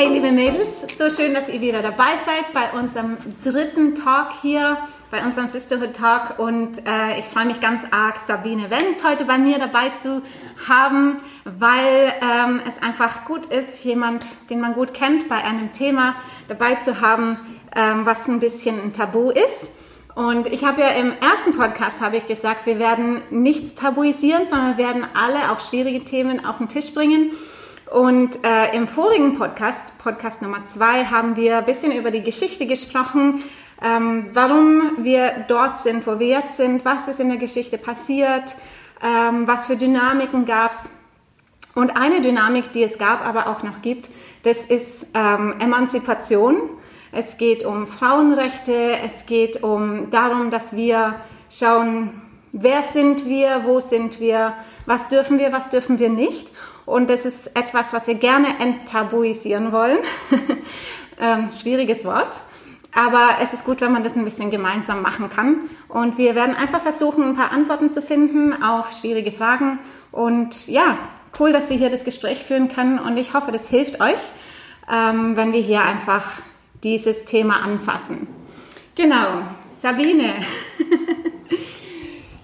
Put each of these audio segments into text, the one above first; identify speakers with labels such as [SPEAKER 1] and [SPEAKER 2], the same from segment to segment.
[SPEAKER 1] Hey liebe Mädels, so schön, dass ihr wieder dabei seid bei unserem dritten Talk hier, bei unserem Sisterhood Talk und äh, ich freue mich ganz arg, Sabine Wenz heute bei mir dabei zu haben, weil ähm, es einfach gut ist, jemand, den man gut kennt, bei einem Thema dabei zu haben, ähm, was ein bisschen ein Tabu ist. Und ich habe ja im ersten Podcast habe ich gesagt, wir werden nichts tabuisieren, sondern wir werden alle auch schwierige Themen auf den Tisch bringen. Und äh, im vorigen Podcast, Podcast Nummer zwei, haben wir ein bisschen über die Geschichte gesprochen, ähm, warum wir dort sind, wo wir jetzt sind, was ist in der Geschichte passiert, ähm, was für Dynamiken gab es. Und eine Dynamik, die es gab, aber auch noch gibt, das ist ähm, Emanzipation. Es geht um Frauenrechte, es geht um darum, dass wir schauen, wer sind wir, wo sind wir, was dürfen wir, was dürfen wir nicht. Und das ist etwas, was wir gerne enttabuisieren wollen. ähm, schwieriges Wort. Aber es ist gut, wenn man das ein bisschen gemeinsam machen kann. Und wir werden einfach versuchen, ein paar Antworten zu finden auf schwierige Fragen. Und ja, cool, dass wir hier das Gespräch führen können. Und ich hoffe, das hilft euch, ähm, wenn wir hier einfach dieses Thema anfassen. Genau, Sabine.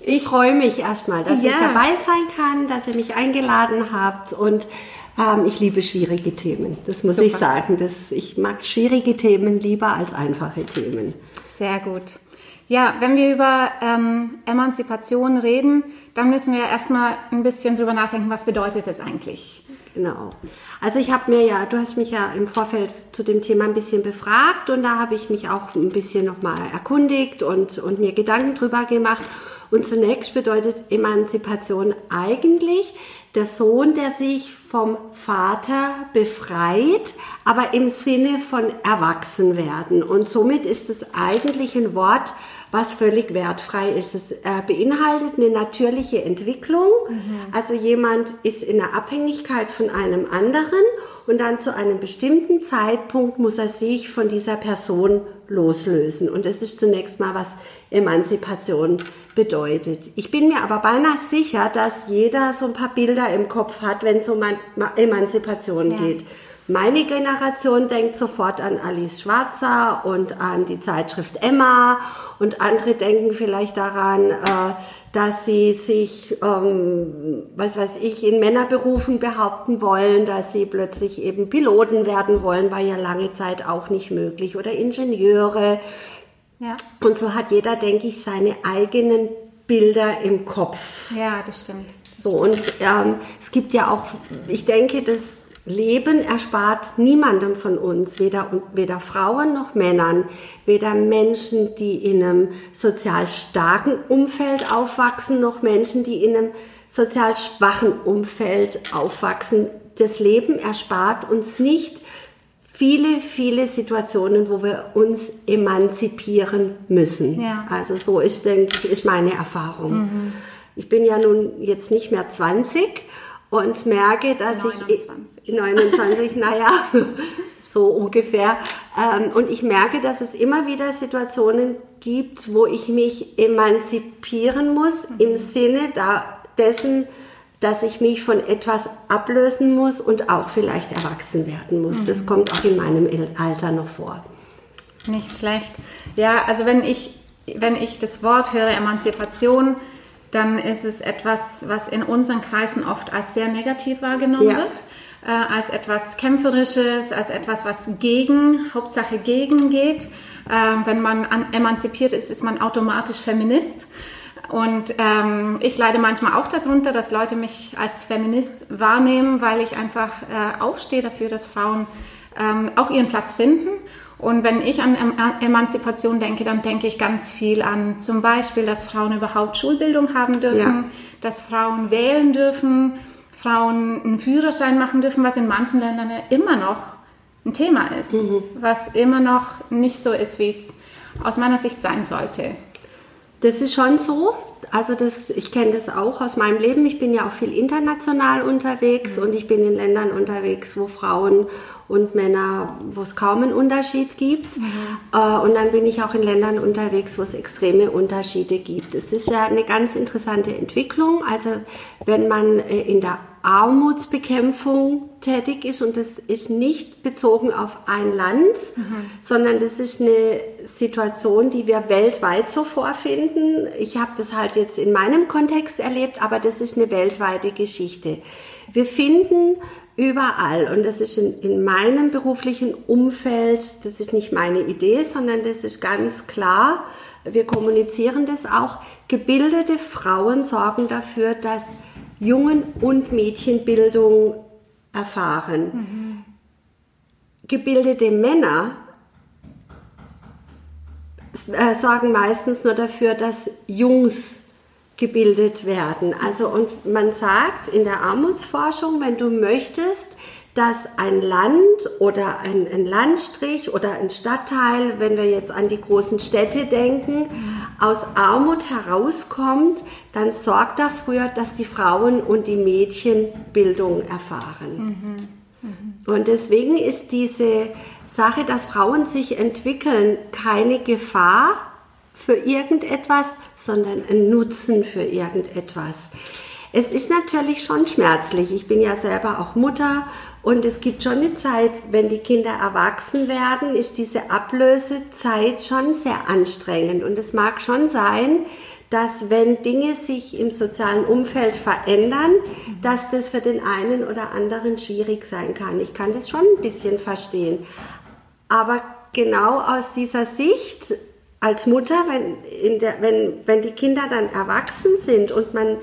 [SPEAKER 2] Ich freue mich erstmal, dass ja. ich dabei sein kann, dass ihr mich eingeladen habt und ähm, ich liebe schwierige Themen. Das muss Super. ich sagen. Das, ich mag schwierige Themen lieber als einfache Themen.
[SPEAKER 1] Sehr gut. Ja, wenn wir über ähm, Emanzipation reden, dann müssen wir erstmal ein bisschen drüber nachdenken, was bedeutet das eigentlich?
[SPEAKER 2] Genau. Also ich habe mir ja, du hast mich ja im Vorfeld zu dem Thema ein bisschen befragt und da habe ich mich auch ein bisschen nochmal erkundigt und, und mir Gedanken drüber gemacht. Und zunächst bedeutet Emanzipation eigentlich der Sohn, der sich vom Vater befreit, aber im Sinne von Erwachsenwerden. Und somit ist es eigentlich ein Wort, was völlig wertfrei ist. Es äh, beinhaltet eine natürliche Entwicklung. Mhm. Also jemand ist in der Abhängigkeit von einem anderen und dann zu einem bestimmten Zeitpunkt muss er sich von dieser Person loslösen. Und das ist zunächst mal, was Emanzipation bedeutet. Ich bin mir aber beinahe sicher, dass jeder so ein paar Bilder im Kopf hat, wenn es um Emanzipation ja. geht. Meine Generation denkt sofort an Alice Schwarzer und an die Zeitschrift Emma und andere denken vielleicht daran, äh, dass sie sich, ähm, was weiß ich, in Männerberufen behaupten wollen, dass sie plötzlich eben Piloten werden wollen, war ja lange Zeit auch nicht möglich oder Ingenieure. Ja. Und so hat jeder, denke ich, seine eigenen Bilder im Kopf.
[SPEAKER 1] Ja, das stimmt.
[SPEAKER 2] Das so, stimmt. und ähm, es gibt ja auch, ich denke, das Leben erspart niemandem von uns, weder, weder Frauen noch Männern, weder Menschen, die in einem sozial starken Umfeld aufwachsen, noch Menschen, die in einem sozial schwachen Umfeld aufwachsen. Das Leben erspart uns nicht viele, viele Situationen, wo wir uns emanzipieren müssen. Ja. Also so ist, denke ich, ist meine Erfahrung. Mhm. Ich bin ja nun jetzt nicht mehr 20 und merke, dass 29. ich 29, naja, so ungefähr. Ähm, und ich merke, dass es immer wieder Situationen gibt, wo ich mich emanzipieren muss mhm. im Sinne da, dessen, dass ich mich von etwas ablösen muss und auch vielleicht erwachsen werden muss. Mhm. Das kommt auch in meinem Alter noch vor.
[SPEAKER 1] Nicht schlecht. Ja, also wenn ich, wenn ich das Wort höre, Emanzipation, dann ist es etwas, was in unseren Kreisen oft als sehr negativ wahrgenommen ja. wird, äh, als etwas Kämpferisches, als etwas, was gegen, Hauptsache gegen geht. Äh, wenn man an, emanzipiert ist, ist man automatisch Feminist. Und ähm, ich leide manchmal auch darunter, dass Leute mich als Feminist wahrnehmen, weil ich einfach äh, aufstehe dafür, dass Frauen ähm, auch ihren Platz finden. Und wenn ich an Emanzipation denke, dann denke ich ganz viel an zum Beispiel, dass Frauen überhaupt Schulbildung haben dürfen, ja. dass Frauen wählen dürfen, Frauen einen Führerschein machen dürfen, was in manchen Ländern ja immer noch ein Thema ist, mhm. was immer noch nicht so ist, wie es aus meiner Sicht sein sollte.
[SPEAKER 2] Das ist schon so. Also das, ich kenne das auch aus meinem Leben. Ich bin ja auch viel international unterwegs mhm. und ich bin in Ländern unterwegs, wo Frauen und Männer, wo es kaum einen Unterschied gibt. Mhm. Und dann bin ich auch in Ländern unterwegs, wo es extreme Unterschiede gibt. Es ist ja eine ganz interessante Entwicklung. Also wenn man äh, in der Armutsbekämpfung tätig ist und das ist nicht bezogen auf ein Land, mhm. sondern das ist eine Situation, die wir weltweit so vorfinden. Ich habe das halt jetzt in meinem Kontext erlebt, aber das ist eine weltweite Geschichte. Wir finden überall und das ist in, in meinem beruflichen Umfeld, das ist nicht meine Idee, sondern das ist ganz klar, wir kommunizieren das auch, gebildete Frauen sorgen dafür, dass Jungen- und Mädchenbildung erfahren. Mhm. Gebildete Männer äh, sorgen meistens nur dafür, dass Jungs gebildet werden. Also und man sagt in der Armutsforschung, wenn du möchtest, dass ein Land oder ein, ein, Landstrich oder ein Stadtteil, wenn wir jetzt an die großen Städte denken, aus Armut herauskommt, dann sorgt dafür, dass die Frauen und die Mädchen Bildung erfahren. Mhm. Mhm. Und deswegen ist diese Sache, dass Frauen sich entwickeln, keine Gefahr für irgendetwas, sondern ein Nutzen für irgendetwas. Es ist natürlich schon schmerzlich. Ich bin ja selber auch Mutter und es gibt schon eine Zeit, wenn die Kinder erwachsen werden, ist diese Ablösezeit schon sehr anstrengend. Und es mag schon sein, dass wenn Dinge sich im sozialen Umfeld verändern, dass das für den einen oder anderen schwierig sein kann. Ich kann das schon ein bisschen verstehen. Aber genau aus dieser Sicht als Mutter, wenn, der, wenn, wenn die Kinder dann erwachsen sind und man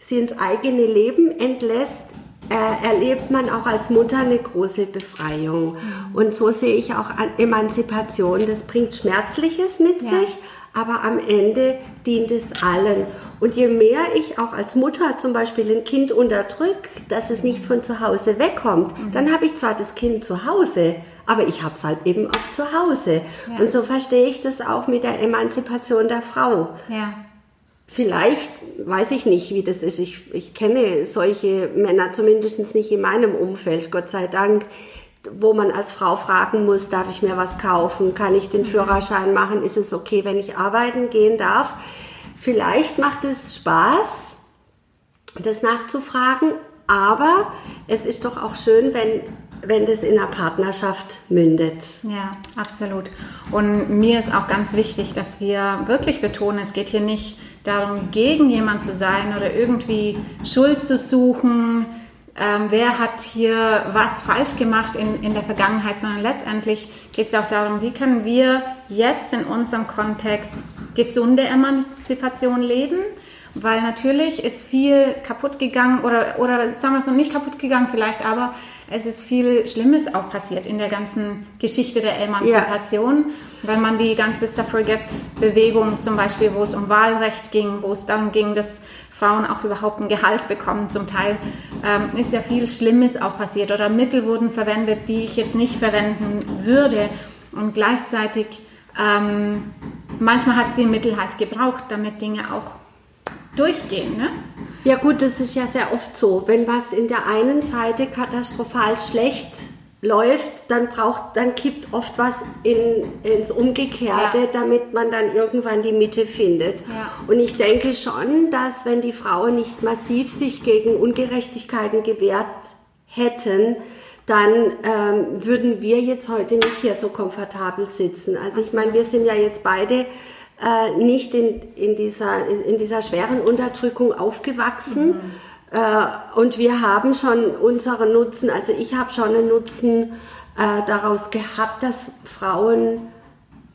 [SPEAKER 2] sie ins eigene Leben entlässt, äh, erlebt man auch als Mutter eine große Befreiung. Und so sehe ich auch Emanzipation. Das bringt Schmerzliches mit ja. sich, aber am Ende dient es allen. Und je mehr ich auch als Mutter zum Beispiel ein Kind unterdrücke, dass es nicht von zu Hause wegkommt, mhm. dann habe ich zwar das Kind zu Hause, aber ich habe es halt eben auch zu Hause. Ja. Und so verstehe ich das auch mit der Emanzipation der Frau. Ja. Vielleicht weiß ich nicht, wie das ist. Ich, ich kenne solche Männer zumindest nicht in meinem Umfeld, Gott sei Dank, wo man als Frau fragen muss, darf ich mir was kaufen? Kann ich den Führerschein machen? Ist es okay, wenn ich arbeiten gehen darf? Vielleicht macht es Spaß, das nachzufragen, aber es ist doch auch schön, wenn wenn das in einer Partnerschaft mündet.
[SPEAKER 1] Ja, absolut. Und mir ist auch ganz wichtig, dass wir wirklich betonen, es geht hier nicht darum, gegen jemand zu sein oder irgendwie Schuld zu suchen, ähm, wer hat hier was falsch gemacht in, in der Vergangenheit, sondern letztendlich geht es auch darum, wie können wir jetzt in unserem Kontext gesunde Emanzipation leben, weil natürlich ist viel kaputt gegangen oder, oder sagen wir es noch nicht kaputt gegangen vielleicht, aber es ist viel Schlimmes auch passiert in der ganzen Geschichte der Emanzipation. Ja. Wenn man die ganze Suffragette-Bewegung zum Beispiel, wo es um Wahlrecht ging, wo es darum ging, dass Frauen auch überhaupt ein Gehalt bekommen, zum Teil, ähm, ist ja viel Schlimmes auch passiert. Oder Mittel wurden verwendet, die ich jetzt nicht verwenden würde. Und gleichzeitig, ähm, manchmal hat es die Mittel halt gebraucht, damit Dinge auch durchgehen. Ne?
[SPEAKER 2] Ja gut, das ist ja sehr oft so. Wenn was in der einen Seite katastrophal schlecht läuft, dann braucht, dann kippt oft was in, ins Umgekehrte, ja. damit man dann irgendwann die Mitte findet. Ja. Und ich denke schon, dass wenn die Frauen nicht massiv sich gegen Ungerechtigkeiten gewehrt hätten, dann ähm, würden wir jetzt heute nicht hier so komfortabel sitzen. Also ich meine, wir sind ja jetzt beide äh, nicht in, in, dieser, in dieser schweren Unterdrückung aufgewachsen. Mhm. Äh, und wir haben schon unseren Nutzen, also ich habe schon einen Nutzen äh, daraus gehabt, dass Frauen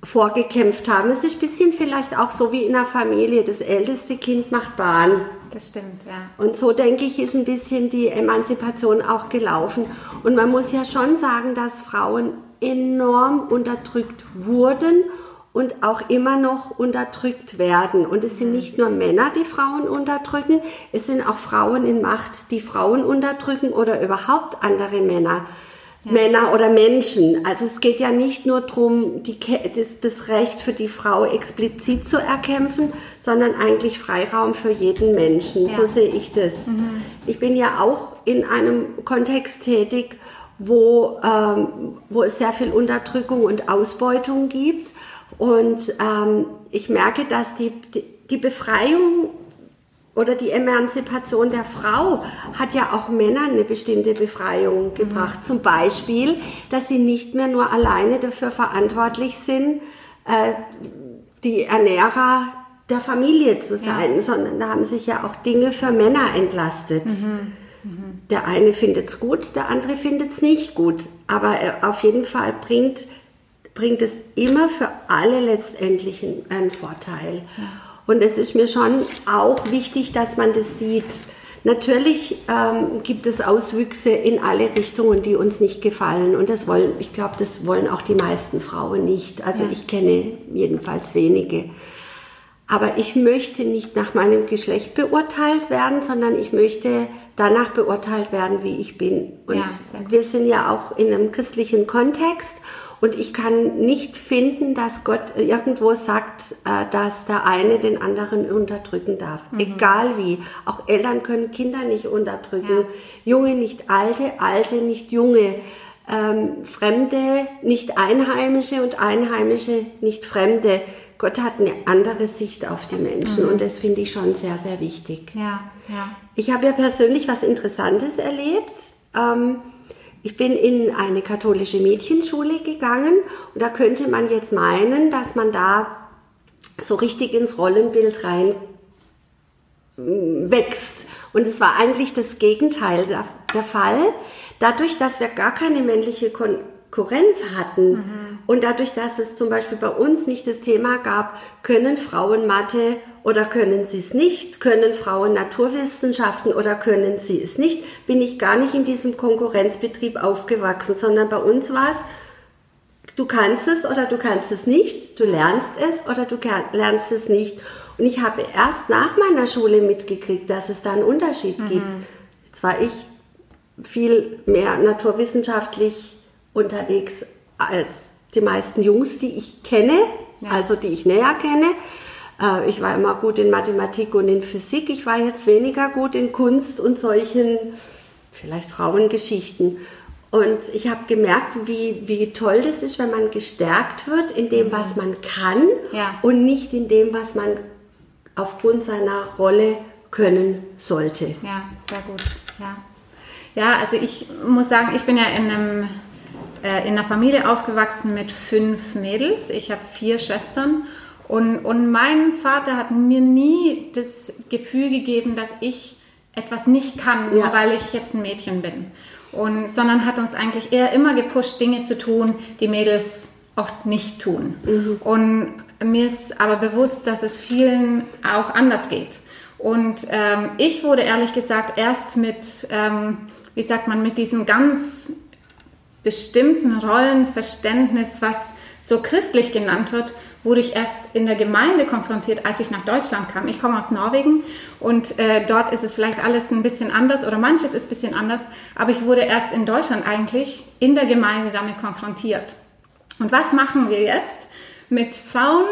[SPEAKER 2] vorgekämpft haben. Es ist ein bisschen vielleicht auch so wie in einer Familie. Das älteste Kind macht Bahn.
[SPEAKER 1] Das stimmt, ja.
[SPEAKER 2] Und so denke ich, ist ein bisschen die Emanzipation auch gelaufen. Und man muss ja schon sagen, dass Frauen enorm unterdrückt wurden und auch immer noch unterdrückt werden. Und es sind nicht nur Männer, die Frauen unterdrücken, es sind auch Frauen in Macht, die Frauen unterdrücken oder überhaupt andere Männer. Ja. Männer oder Menschen. Also es geht ja nicht nur darum, das, das, Recht für die Frau explizit zu erkämpfen, sondern eigentlich Freiraum für jeden Menschen. Ja. So sehe ich das. Mhm. Ich bin ja auch in einem Kontext tätig, wo, ähm, wo es sehr viel Unterdrückung und Ausbeutung gibt. Und ähm, ich merke, dass die, die, Befreiung oder die Emanzipation der Frau hat ja auch Männern eine bestimmte Befreiung gebracht. Mhm. Zum Beispiel, dass sie nicht mehr nur alleine dafür verantwortlich sind, äh, die Ernährer der Familie zu sein, ja. sondern da haben sich ja auch Dinge für Männer entlastet. Mhm. Mhm. Der eine findet es gut, der andere findet es nicht gut. Aber äh, auf jeden Fall bringt, bringt es immer für alle letztendlich einen Vorteil. Ja. Und es ist mir schon auch wichtig, dass man das sieht. Natürlich ähm, gibt es Auswüchse in alle Richtungen, die uns nicht gefallen. Und das wollen, ich glaube, das wollen auch die meisten Frauen nicht. Also ja. ich kenne jedenfalls wenige. Aber ich möchte nicht nach meinem Geschlecht beurteilt werden, sondern ich möchte danach beurteilt werden, wie ich bin. Und ja, wir sind ja auch in einem christlichen Kontext. Und ich kann nicht finden, dass Gott irgendwo sagt, äh, dass der eine den anderen unterdrücken darf. Mhm. Egal wie. Auch Eltern können Kinder nicht unterdrücken. Ja. Junge nicht alte, alte nicht junge. Ähm, Fremde nicht Einheimische und Einheimische nicht Fremde. Gott hat eine andere Sicht auf die Menschen mhm. und das finde ich schon sehr, sehr wichtig.
[SPEAKER 1] Ja, ja.
[SPEAKER 2] Ich habe ja persönlich was Interessantes erlebt. Ähm, ich bin in eine katholische Mädchenschule gegangen und da könnte man jetzt meinen, dass man da so richtig ins Rollenbild rein mm, wächst. Und es war eigentlich das Gegenteil der, der Fall. Dadurch, dass wir gar keine männliche Konkurrenz hatten mhm. und dadurch, dass es zum Beispiel bei uns nicht das Thema gab, können Frauen Mathe oder können sie es nicht? Können Frauen Naturwissenschaften oder können sie es nicht? Bin ich gar nicht in diesem Konkurrenzbetrieb aufgewachsen, sondern bei uns war es, du kannst es oder du kannst es nicht, du lernst es oder du lernst es nicht. Und ich habe erst nach meiner Schule mitgekriegt, dass es da einen Unterschied mhm. gibt. Jetzt war ich viel mehr naturwissenschaftlich unterwegs als die meisten Jungs, die ich kenne, ja. also die ich näher kenne. Äh, ich war immer gut in Mathematik und in Physik. Ich war jetzt weniger gut in Kunst und solchen, vielleicht Frauengeschichten. Und ich habe gemerkt, wie, wie toll das ist, wenn man gestärkt wird in dem, was man kann ja. und nicht in dem, was man aufgrund seiner Rolle können sollte.
[SPEAKER 1] Ja, sehr gut. Ja, ja also ich muss sagen, ich bin ja in, einem, äh, in einer Familie aufgewachsen mit fünf Mädels. Ich habe vier Schwestern und, und mein Vater hat mir nie das Gefühl gegeben, dass ich etwas nicht kann, ja. weil ich jetzt ein Mädchen bin. Und, sondern hat uns eigentlich eher immer gepusht, Dinge zu tun, die Mädels oft nicht tun. Mhm. Und mir ist aber bewusst, dass es vielen auch anders geht. Und ähm, ich wurde ehrlich gesagt erst mit, ähm, wie sagt man, mit diesem ganz bestimmten Rollenverständnis, was so christlich genannt wird, wurde ich erst in der Gemeinde konfrontiert, als ich nach Deutschland kam. Ich komme aus Norwegen und äh, dort ist es vielleicht alles ein bisschen anders oder manches ist ein bisschen anders, aber ich wurde erst in Deutschland eigentlich in der Gemeinde damit konfrontiert. Und was machen wir jetzt mit Frauen,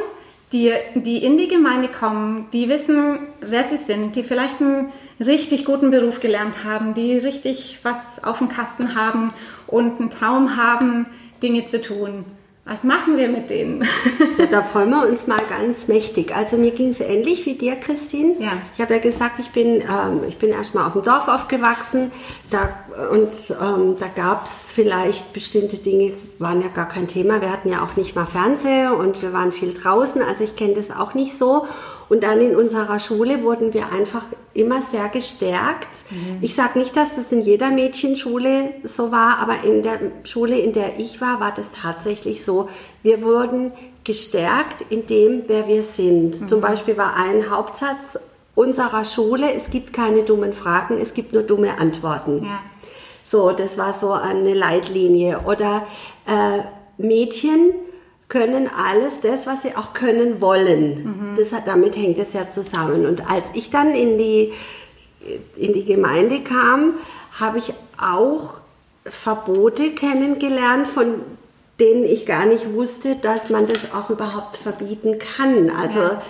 [SPEAKER 1] die, die in die Gemeinde kommen, die wissen, wer sie sind, die vielleicht einen richtig guten Beruf gelernt haben, die richtig was auf dem Kasten haben und einen Traum haben, Dinge zu tun. Was machen wir mit denen?
[SPEAKER 2] ja, da freuen wir uns mal ganz mächtig. Also mir ging es ähnlich wie dir, Christine. Ja. Ich habe ja gesagt, ich bin, ähm, ich bin erstmal auf dem Dorf aufgewachsen da, und ähm, da gab es vielleicht bestimmte Dinge, waren ja gar kein Thema. Wir hatten ja auch nicht mal Fernseher und wir waren viel draußen, also ich kenne das auch nicht so. Und dann in unserer Schule wurden wir einfach immer sehr gestärkt. Mhm. Ich sage nicht, dass das in jeder Mädchenschule so war, aber in der Schule, in der ich war, war das tatsächlich so. Wir wurden gestärkt in dem, wer wir sind. Mhm. Zum Beispiel war ein Hauptsatz unserer Schule, es gibt keine dummen Fragen, es gibt nur dumme Antworten. Ja. So, das war so eine Leitlinie. Oder äh, Mädchen, können alles das, was sie auch können wollen. Mhm. Das hat, damit hängt es ja zusammen. Und als ich dann in die, in die Gemeinde kam, habe ich auch Verbote kennengelernt, von denen ich gar nicht wusste, dass man das auch überhaupt verbieten kann. Also ja.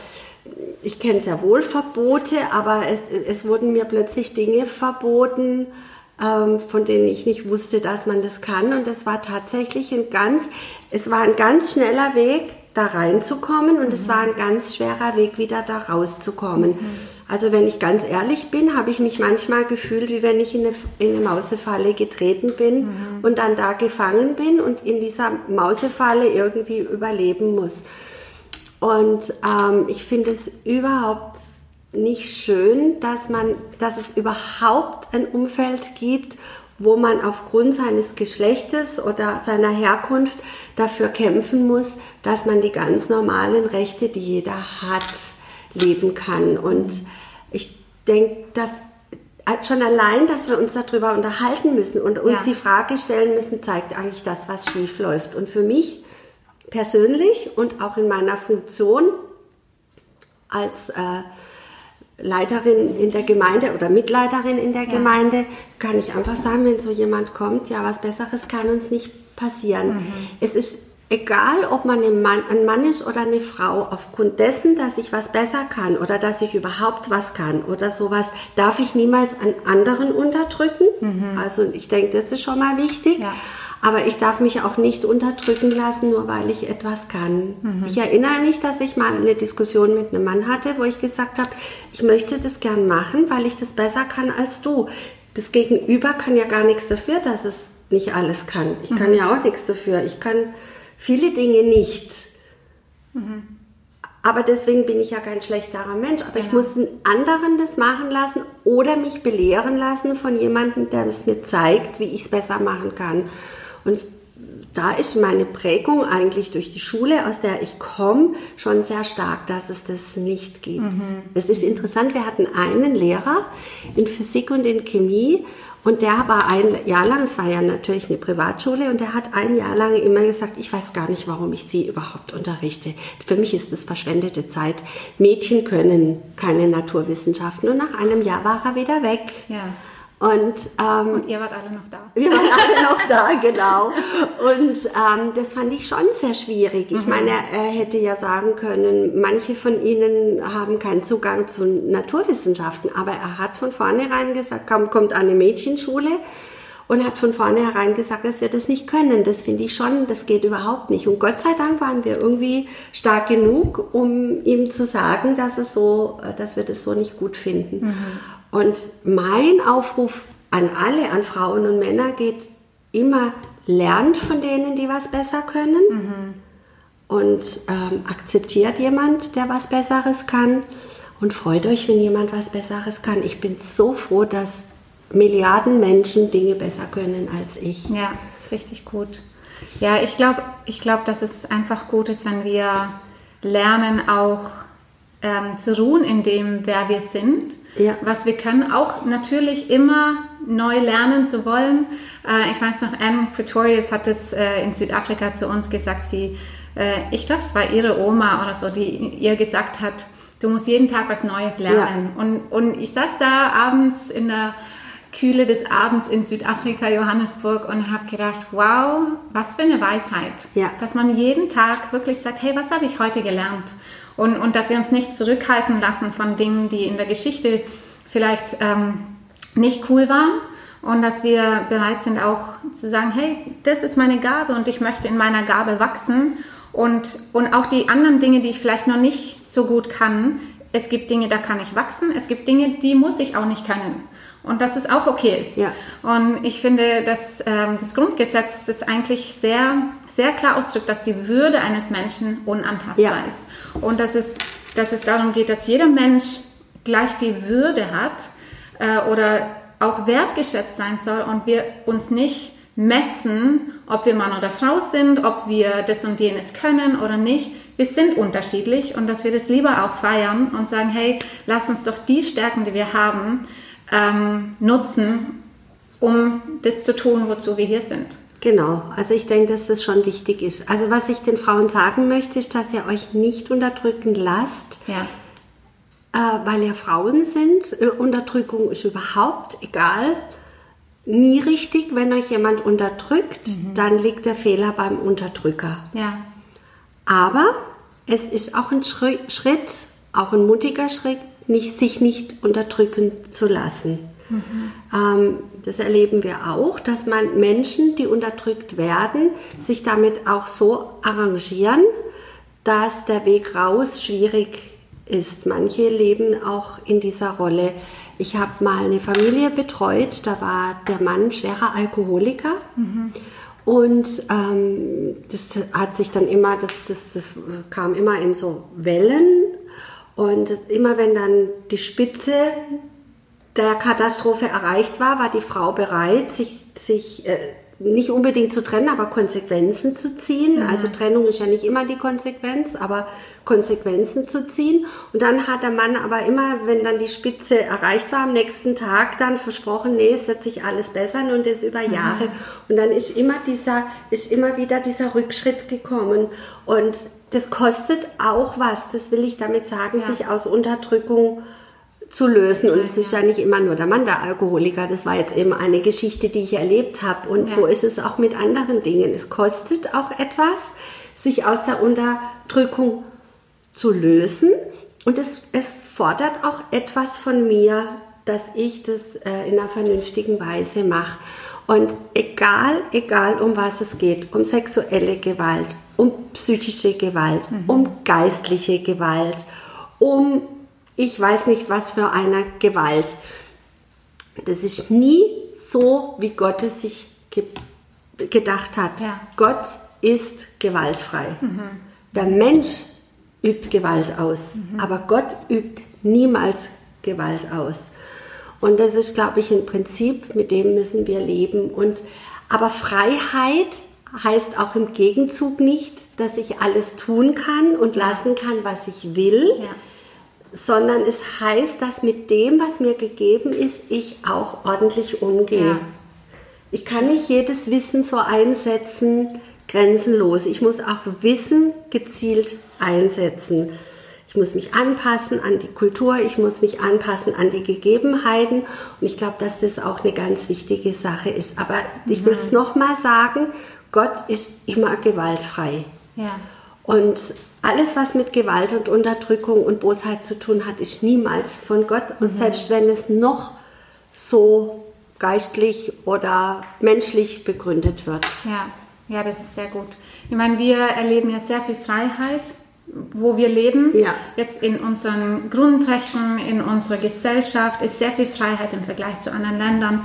[SPEAKER 2] ich kenne sehr wohl Verbote, aber es, es wurden mir plötzlich Dinge verboten, ähm, von denen ich nicht wusste, dass man das kann. Und das war tatsächlich ein ganz, es war ein ganz schneller Weg, da reinzukommen und mhm. es war ein ganz schwerer Weg, wieder da rauszukommen. Mhm. Also wenn ich ganz ehrlich bin, habe ich mich manchmal gefühlt, wie wenn ich in eine, in eine Mausefalle getreten bin mhm. und dann da gefangen bin und in dieser Mausefalle irgendwie überleben muss. Und ähm, ich finde es überhaupt nicht schön, dass man, dass es überhaupt ein Umfeld gibt, wo man aufgrund seines Geschlechtes oder seiner Herkunft dafür kämpfen muss, dass man die ganz normalen Rechte, die jeder hat, leben kann. Und ich denke, dass schon allein, dass wir uns darüber unterhalten müssen und uns ja. die Frage stellen müssen, zeigt eigentlich das, was schief läuft. Und für mich persönlich und auch in meiner Funktion als äh, Leiterin in der Gemeinde oder Mitleiterin in der ja. Gemeinde, kann ich einfach sagen, wenn so jemand kommt, ja, was Besseres kann uns nicht passieren. Mhm. Es ist egal, ob man ein Mann, ein Mann ist oder eine Frau, aufgrund dessen, dass ich was besser kann oder dass ich überhaupt was kann oder sowas, darf ich niemals an anderen unterdrücken. Mhm. Also ich denke, das ist schon mal wichtig. Ja. Aber ich darf mich auch nicht unterdrücken lassen, nur weil ich etwas kann. Mhm. Ich erinnere mich, dass ich mal eine Diskussion mit einem Mann hatte, wo ich gesagt habe, ich möchte das gern machen, weil ich das besser kann als du. Das Gegenüber kann ja gar nichts dafür, dass es nicht alles kann. Ich mhm. kann ja auch nichts dafür. Ich kann viele Dinge nicht. Mhm. Aber deswegen bin ich ja kein schlechterer Mensch. Aber ja. ich muss einen anderen das machen lassen oder mich belehren lassen von jemandem, der es mir zeigt, wie ich es besser machen kann. Und da ist meine Prägung eigentlich durch die Schule, aus der ich komme, schon sehr stark, dass es das nicht gibt. Mhm. Es ist interessant, wir hatten einen Lehrer in Physik und in Chemie und der war ein Jahr lang, es war ja natürlich eine Privatschule, und der hat ein Jahr lang immer gesagt, ich weiß gar nicht, warum ich sie überhaupt unterrichte. Für mich ist das verschwendete Zeit. Mädchen können keine Naturwissenschaften. Und nach einem Jahr war er wieder weg.
[SPEAKER 1] Ja.
[SPEAKER 2] Und,
[SPEAKER 1] ähm, und ihr wart alle noch da.
[SPEAKER 2] Wir waren alle noch da, genau. Und ähm, das fand ich schon sehr schwierig. Ich mhm. meine, er hätte ja sagen können, manche von Ihnen haben keinen Zugang zu Naturwissenschaften, aber er hat von vornherein gesagt, komm, kommt an eine Mädchenschule und hat von vornherein gesagt, dass wir das nicht können. Das finde ich schon, das geht überhaupt nicht. Und Gott sei Dank waren wir irgendwie stark genug, um ihm zu sagen, dass es so, dass wir das so nicht gut finden. Mhm. Und mein Aufruf an alle, an Frauen und Männer geht immer, lernt von denen, die was besser können mhm. und ähm, akzeptiert jemand, der was Besseres kann und freut euch, wenn jemand was Besseres kann. Ich bin so froh, dass Milliarden Menschen Dinge besser können als ich.
[SPEAKER 1] Ja, ist richtig gut. Ja, ich glaube, ich glaub, dass es einfach gut ist, wenn wir lernen, auch ähm, zu ruhen in dem, wer wir sind ja. was wir können. Auch natürlich immer neu lernen zu wollen. Äh, ich weiß noch, Anne Pretorius hat es äh, in Südafrika zu uns gesagt. Sie, äh, ich glaube, es war ihre Oma oder so, die ihr gesagt hat, du musst jeden Tag was Neues lernen. Ja. Und, und ich saß da abends in der Kühle des Abends in Südafrika, Johannesburg und habe gedacht, wow, was für eine Weisheit, ja. dass man jeden Tag wirklich sagt, hey, was habe ich heute gelernt? Und, und dass wir uns nicht zurückhalten lassen von Dingen, die in der Geschichte vielleicht ähm, nicht cool waren. Und dass wir bereit sind auch zu sagen, hey, das ist meine Gabe und ich möchte in meiner Gabe wachsen. Und, und auch die anderen Dinge, die ich vielleicht noch nicht so gut kann, es gibt Dinge, da kann ich wachsen. Es gibt Dinge, die muss ich auch nicht können. Und dass es auch okay ist. Ja. Und ich finde, dass ähm, das Grundgesetz das eigentlich sehr, sehr klar ausdrückt, dass die Würde eines Menschen unantastbar ja. ist. Und dass es, dass es darum geht, dass jeder Mensch gleich viel Würde hat äh, oder auch wertgeschätzt sein soll und wir uns nicht messen, ob wir Mann oder Frau sind, ob wir das und jenes können oder nicht. Wir sind unterschiedlich und dass wir das lieber auch feiern und sagen, hey, lass uns doch die Stärken, die wir haben, ähm, nutzen, um das zu tun, wozu wir hier sind.
[SPEAKER 2] Genau, also ich denke, dass das schon wichtig ist. Also was ich den Frauen sagen möchte, ist, dass ihr euch nicht unterdrücken lasst, ja. äh, weil ihr Frauen sind. Äh, Unterdrückung ist überhaupt egal, nie richtig. Wenn euch jemand unterdrückt, mhm. dann liegt der Fehler beim Unterdrücker.
[SPEAKER 1] Ja.
[SPEAKER 2] Aber es ist auch ein Schritt, auch ein mutiger Schritt, nicht, sich nicht unterdrücken zu lassen. Mhm. Ähm, das erleben wir auch, dass man Menschen, die unterdrückt werden, sich damit auch so arrangieren, dass der Weg raus schwierig ist. Manche leben auch in dieser Rolle. Ich habe mal eine Familie betreut, da war der Mann schwerer Alkoholiker. Mhm. Und ähm, das hat sich dann immer, das, das, das kam immer in so Wellen. Und immer wenn dann die Spitze der Katastrophe erreicht war, war die Frau bereit, sich, sich äh, nicht unbedingt zu trennen, aber Konsequenzen zu ziehen. Mhm. Also Trennung ist ja nicht immer die Konsequenz, aber Konsequenzen zu ziehen. Und dann hat der Mann aber immer, wenn dann die Spitze erreicht war, am nächsten Tag dann versprochen, nee, es wird sich alles bessern und das über mhm. Jahre. Mhm. Und dann ist immer dieser, ist immer wieder dieser Rückschritt gekommen. Und das kostet auch was, das will ich damit sagen, ja. sich aus Unterdrückung zu lösen. Und es ist ja nicht immer nur der Mann der Alkoholiker. Das war jetzt eben eine Geschichte, die ich erlebt habe. Und ja. so ist es auch mit anderen Dingen. Es kostet auch etwas, sich aus der Unterdrückung zu lösen. Und es, es fordert auch etwas von mir, dass ich das äh, in einer vernünftigen Weise mache. Und egal, egal um was es geht, um sexuelle Gewalt, um psychische Gewalt, mhm. um geistliche Gewalt, um ich weiß nicht was für eine Gewalt. Das ist nie so, wie Gott es sich ge gedacht hat. Ja. Gott ist gewaltfrei. Mhm. Der Mensch übt Gewalt aus, mhm. aber Gott übt niemals Gewalt aus. Und das ist, glaube ich, ein Prinzip, mit dem müssen wir leben. Und, aber Freiheit heißt auch im Gegenzug nicht, dass ich alles tun kann und lassen kann, was ich will. Ja sondern es heißt, dass mit dem, was mir gegeben ist, ich auch ordentlich umgehe. Ja. Ich kann nicht jedes Wissen so einsetzen, grenzenlos. Ich muss auch Wissen gezielt einsetzen. Ich muss mich anpassen an die Kultur, ich muss mich anpassen an die Gegebenheiten und ich glaube, dass das auch eine ganz wichtige Sache ist. Aber ich will es nochmal sagen, Gott ist immer gewaltfrei. Ja. Und alles, was mit Gewalt und Unterdrückung und Bosheit zu tun hat, ist niemals von Gott. Und mhm. selbst wenn es noch so geistlich oder menschlich begründet wird.
[SPEAKER 1] Ja, ja, das ist sehr gut. Ich meine, wir erleben ja sehr viel Freiheit, wo wir leben. Ja. Jetzt in unseren Grundrechten, in unserer Gesellschaft ist sehr viel Freiheit im Vergleich zu anderen Ländern.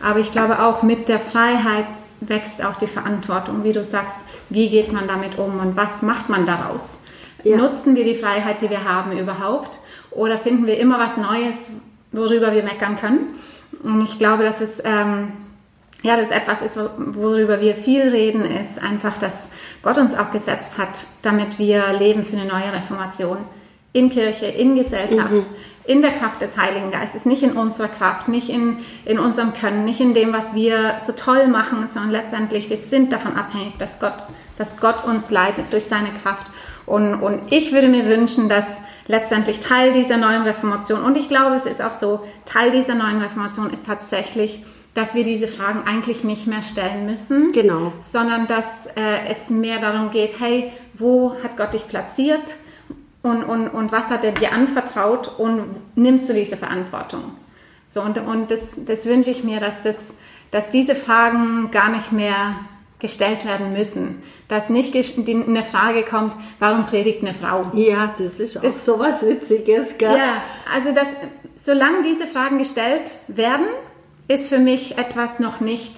[SPEAKER 1] Aber ich glaube auch mit der Freiheit wächst auch die Verantwortung, wie du sagst, wie geht man damit um und was macht man daraus? Ja. Nutzen wir die Freiheit, die wir haben, überhaupt? Oder finden wir immer was Neues, worüber wir meckern können? Und ich glaube, dass es ähm, ja, das etwas ist, worüber wir viel reden, ist einfach, dass Gott uns auch gesetzt hat, damit wir leben für eine neue Reformation in Kirche, in Gesellschaft, mhm. in der Kraft des Heiligen Geistes, nicht in unserer Kraft, nicht in, in unserem Können, nicht in dem, was wir so toll machen, sondern letztendlich, wir sind davon abhängig, dass Gott, dass Gott uns leitet durch seine Kraft. Und, und ich würde mir wünschen, dass letztendlich Teil dieser neuen Reformation, und ich glaube, es ist auch so, Teil dieser neuen Reformation ist tatsächlich, dass wir diese Fragen eigentlich nicht mehr stellen müssen, genau. sondern dass äh, es mehr darum geht, hey, wo hat Gott dich platziert? und, und, und was hat er dir anvertraut und nimmst du diese Verantwortung? So, und, und das, das wünsche ich mir, dass, das, dass diese Fragen gar nicht mehr gestellt werden müssen. Dass nicht eine Frage kommt, warum predigt eine Frau?
[SPEAKER 2] Ja, das ist auch das, so was Witziges,
[SPEAKER 1] gell? Ja, also das, solange diese Fragen gestellt werden, ist für mich etwas noch nicht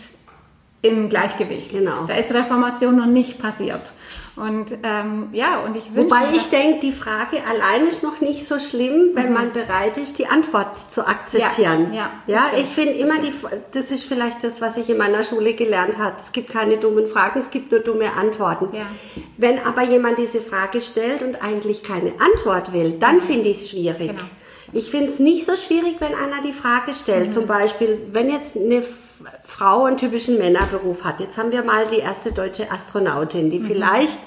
[SPEAKER 1] im Gleichgewicht. Genau. Da ist Reformation noch nicht passiert. Und ähm, ja, und ich wünsche
[SPEAKER 2] Wobei ich denke, die Frage allein ist noch nicht so schlimm, wenn mhm. man bereit ist, die Antwort zu akzeptieren. Ja, ja, ja ich finde immer, die, das ist vielleicht das, was ich in meiner Schule gelernt habe. Es gibt keine dummen Fragen, es gibt nur dumme Antworten. Ja. Wenn aber jemand diese Frage stellt und eigentlich keine Antwort will, dann mhm. finde ich es schwierig. Genau. Ich finde es nicht so schwierig, wenn einer die Frage stellt. Mhm. Zum Beispiel, wenn jetzt eine Frau einen typischen Männerberuf hat. Jetzt haben wir mal die erste deutsche Astronautin, die mhm. vielleicht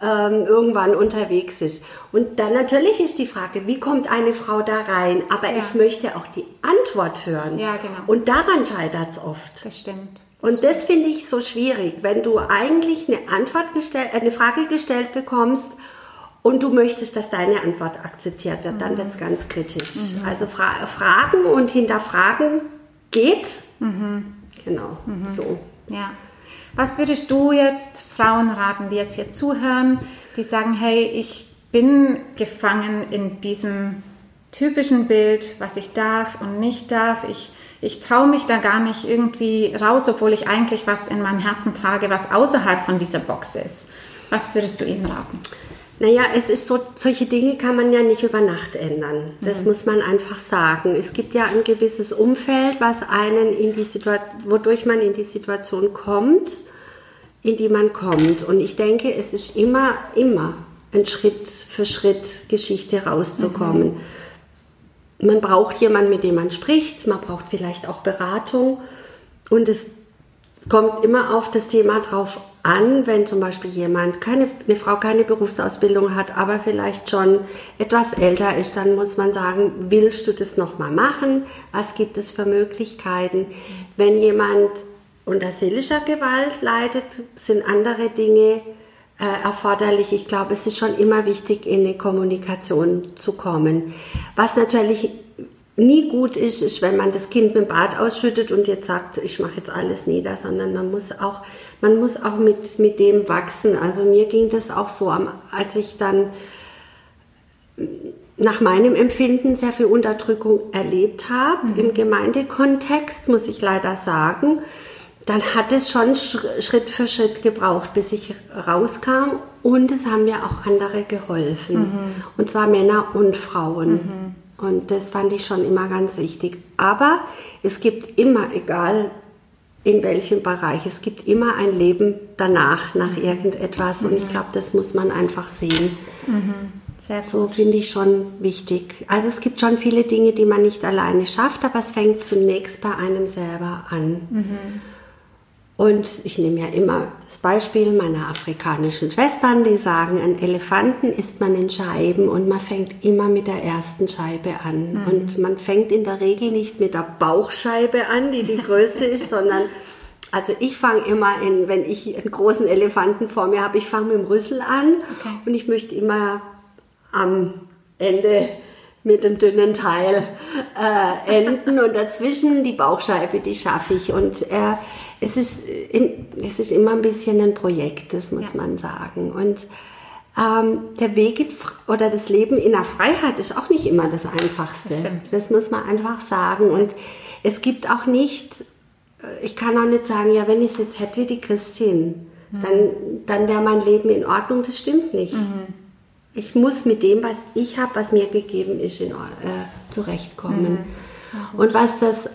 [SPEAKER 2] ähm, irgendwann unterwegs ist. Und dann natürlich ist die Frage, wie kommt eine Frau da rein? Aber ja. ich möchte auch die Antwort hören. Ja, genau. Und daran scheitert es oft.
[SPEAKER 1] Das stimmt.
[SPEAKER 2] Und das finde ich so schwierig, wenn du eigentlich eine Antwort gestellt, eine Frage gestellt bekommst und du möchtest, dass deine Antwort akzeptiert wird, mhm. dann wird es ganz kritisch. Mhm. Also fra Fragen und hinterfragen geht. Mhm. Genau,
[SPEAKER 1] mhm. so. Ja. Was würdest du jetzt Frauen raten, die jetzt hier zuhören, die sagen, hey, ich bin gefangen in diesem typischen Bild, was ich darf und nicht darf. Ich, ich traue mich da gar nicht irgendwie raus, obwohl ich eigentlich was in meinem Herzen trage, was außerhalb von dieser Box ist. Was würdest du ihnen raten?
[SPEAKER 2] Naja, es ist so, solche Dinge kann man ja nicht über Nacht ändern. Das mhm. muss man einfach sagen. Es gibt ja ein gewisses Umfeld, was einen in die Situation, wodurch man in die Situation kommt, in die man kommt. Und ich denke, es ist immer, immer ein Schritt für Schritt Geschichte rauszukommen. Mhm. Man braucht jemanden, mit dem man spricht. Man braucht vielleicht auch Beratung. Und es kommt immer auf das Thema drauf an, wenn zum Beispiel jemand, keine, eine Frau keine Berufsausbildung hat, aber vielleicht schon etwas älter ist, dann muss man sagen, willst du das nochmal machen? Was gibt es für Möglichkeiten? Wenn jemand unter seelischer Gewalt leidet, sind andere Dinge äh, erforderlich. Ich glaube, es ist schon immer wichtig, in eine Kommunikation zu kommen. Was natürlich nie gut ist, ist, wenn man das Kind mit dem Bad ausschüttet und jetzt sagt, ich mache jetzt alles nieder, sondern man muss auch, man muss auch mit, mit dem wachsen. Also mir ging das auch so, als ich dann nach meinem Empfinden sehr viel Unterdrückung erlebt habe, mhm. im Gemeindekontext, muss ich leider sagen, dann hat es schon Schritt für Schritt gebraucht, bis ich rauskam und es haben mir auch andere geholfen. Mhm. Und zwar Männer und Frauen. Mhm. Und das fand ich schon immer ganz wichtig. Aber es gibt immer, egal in welchem Bereich, es gibt immer ein Leben danach, nach mhm. irgendetwas. Und ich mhm. glaube, das muss man einfach sehen. Mhm. so finde ich schon wichtig. Also es gibt schon viele Dinge, die man nicht alleine schafft, aber es fängt zunächst bei einem selber an. Mhm. Und ich nehme ja immer das Beispiel meiner afrikanischen Schwestern, die sagen, ein Elefanten isst man in Scheiben und man fängt immer mit der ersten Scheibe an. Mhm. Und man fängt in der Regel nicht mit der Bauchscheibe an, die die größte ist, sondern also ich fange immer in, wenn ich einen großen Elefanten vor mir habe, ich fange mit dem Rüssel an okay. und ich möchte immer am Ende mit dem dünnen Teil äh, enden und dazwischen die Bauchscheibe, die schaffe ich. Und äh, es ist, es ist immer ein bisschen ein Projekt, das muss ja. man sagen. Und ähm, der Weg oder das Leben in der Freiheit ist auch nicht immer das Einfachste. Das, das muss man einfach sagen. Und es gibt auch nicht, äh, ich kann auch nicht sagen, ja, wenn ich es jetzt hätte wie die Christin, mhm. dann, dann wäre mein Leben in Ordnung. Das stimmt nicht. Mhm. Ich muss mit dem, was ich habe, was mir gegeben ist, in, äh, zurechtkommen. Mhm. Und was das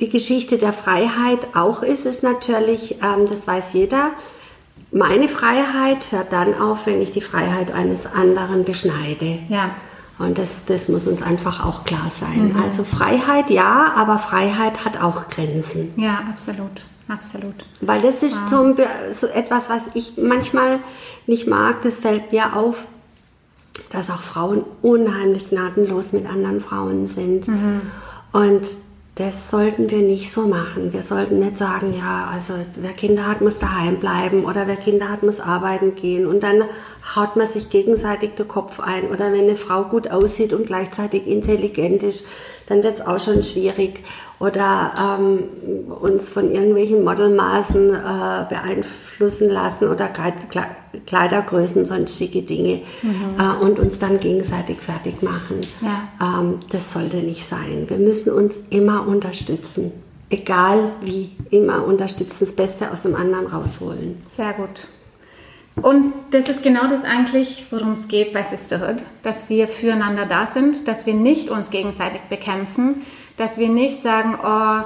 [SPEAKER 2] die Geschichte der Freiheit auch ist, ist natürlich, ähm, das weiß jeder, meine Freiheit hört dann auf, wenn ich die Freiheit eines anderen beschneide. Ja. Und das, das muss uns einfach auch klar sein. Mhm. Also Freiheit ja, aber Freiheit hat auch Grenzen.
[SPEAKER 1] Ja, absolut. Absolut.
[SPEAKER 2] Weil das ist wow. so, so etwas, was ich manchmal nicht mag. Das fällt mir auf, dass auch Frauen unheimlich gnadenlos mit anderen Frauen sind. Mhm. Und das sollten wir nicht so machen. Wir sollten nicht sagen, ja, also wer Kinder hat, muss daheim bleiben oder wer Kinder hat, muss arbeiten gehen. Und dann haut man sich gegenseitig den Kopf ein. Oder wenn eine Frau gut aussieht und gleichzeitig intelligent ist, dann wird es auch schon schwierig. Oder ähm, uns von irgendwelchen Modelmaßen äh, beeinflussen lassen oder Kleidergrößen, sonstige Dinge mhm. äh, und uns dann gegenseitig fertig machen. Ja. Ähm, das sollte nicht sein. Wir müssen uns immer unterstützen. Egal wie, immer unterstützen, das Beste aus dem anderen rausholen.
[SPEAKER 1] Sehr gut. Und das ist genau das eigentlich, worum es geht bei Sisterhood, dass wir füreinander da sind, dass wir nicht uns gegenseitig bekämpfen, dass wir nicht sagen, oh,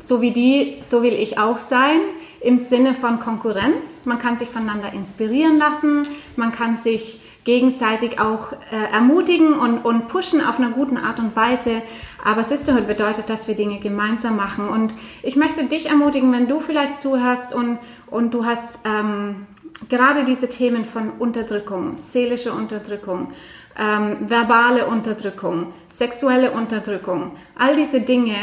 [SPEAKER 1] so wie die, so will ich auch sein, im Sinne von Konkurrenz. Man kann sich voneinander inspirieren lassen, man kann sich gegenseitig auch äh, ermutigen und, und pushen auf einer guten Art und Weise. Aber Sisterhood bedeutet, dass wir Dinge gemeinsam machen. Und ich möchte dich ermutigen, wenn du vielleicht zuhörst und, und du hast ähm, gerade diese Themen von Unterdrückung, seelische Unterdrückung, ähm, verbale Unterdrückung, sexuelle Unterdrückung, all diese Dinge,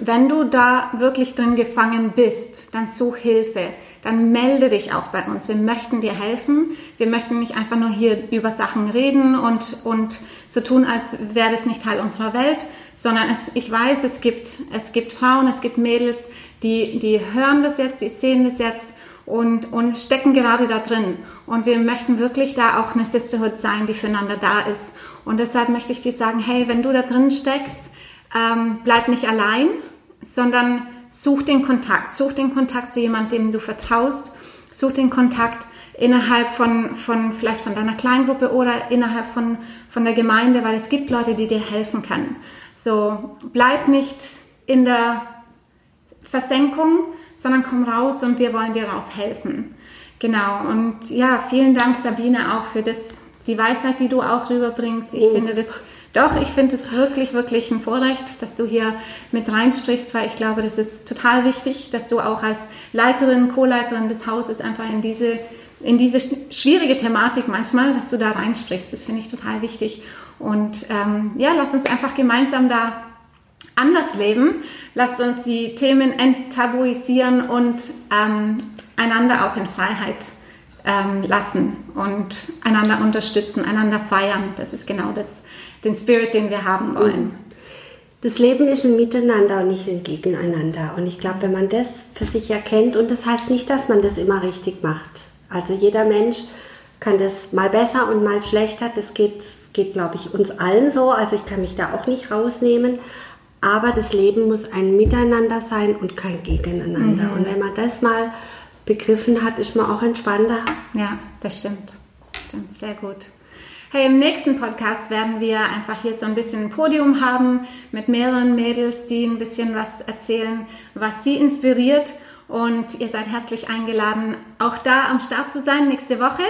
[SPEAKER 1] wenn du da wirklich drin gefangen bist, dann such Hilfe, dann melde dich auch bei uns. Wir möchten dir helfen. Wir möchten nicht einfach nur hier über Sachen reden und, und so tun, als wäre das nicht Teil unserer Welt, sondern es, ich weiß, es gibt, es gibt Frauen, es gibt Mädels, die, die hören das jetzt, die sehen das jetzt und, und stecken gerade da drin. Und wir möchten wirklich da auch eine Sisterhood sein, die füreinander da ist. Und deshalb möchte ich dir sagen, hey, wenn du da drin steckst, ähm, bleib nicht allein, sondern such den Kontakt. Such den Kontakt zu jemandem, dem du vertraust. Such den Kontakt innerhalb von, von vielleicht von deiner Kleingruppe oder innerhalb von, von der Gemeinde, weil es gibt Leute, die dir helfen können. So, bleib nicht in der Versenkung, sondern komm raus und wir wollen dir raushelfen. Genau. Und ja, vielen Dank, Sabine, auch für das, die Weisheit, die du auch rüberbringst. Ich oh. finde das, doch, ich finde es wirklich, wirklich ein Vorrecht, dass du hier mit reinsprichst, weil ich glaube, das ist total wichtig, dass du auch als Leiterin, Co-Leiterin des Hauses einfach in diese in diese schwierige Thematik manchmal, dass du da reinsprichst. Das finde ich total wichtig. Und ähm, ja, lass uns einfach gemeinsam da anders leben. Lasst uns die Themen enttabuisieren und ähm, einander auch in Freiheit ähm, lassen und einander unterstützen, einander feiern. Das ist genau das, den Spirit, den wir haben wollen.
[SPEAKER 2] Das Leben ist ein Miteinander und nicht ein Gegeneinander. Und ich glaube, wenn man das für sich erkennt, und das heißt nicht, dass man das immer richtig macht. Also jeder Mensch kann das mal besser und mal schlechter. Das geht, geht glaube ich, uns allen so. Also ich kann mich da auch nicht rausnehmen. Aber das Leben muss ein Miteinander sein und kein Gegeneinander. Mhm. Und wenn man das mal begriffen hat, ist man auch entspannter.
[SPEAKER 1] Ja, das stimmt. Stimmt, sehr gut. Hey, im nächsten Podcast werden wir einfach hier so ein bisschen ein Podium haben mit mehreren Mädels, die ein bisschen was erzählen, was sie inspiriert. Und ihr seid herzlich eingeladen, auch da am Start zu sein nächste Woche.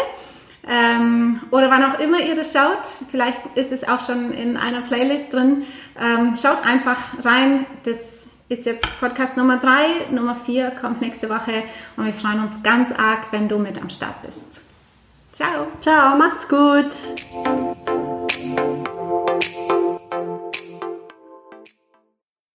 [SPEAKER 1] Ähm, oder wann auch immer ihr das schaut. Vielleicht ist es auch schon in einer Playlist drin. Ähm, schaut einfach rein. Das ist jetzt Podcast Nummer 3. Nummer 4 kommt nächste Woche und wir freuen uns ganz arg, wenn du mit am Start bist. Ciao.
[SPEAKER 2] Ciao, macht's gut.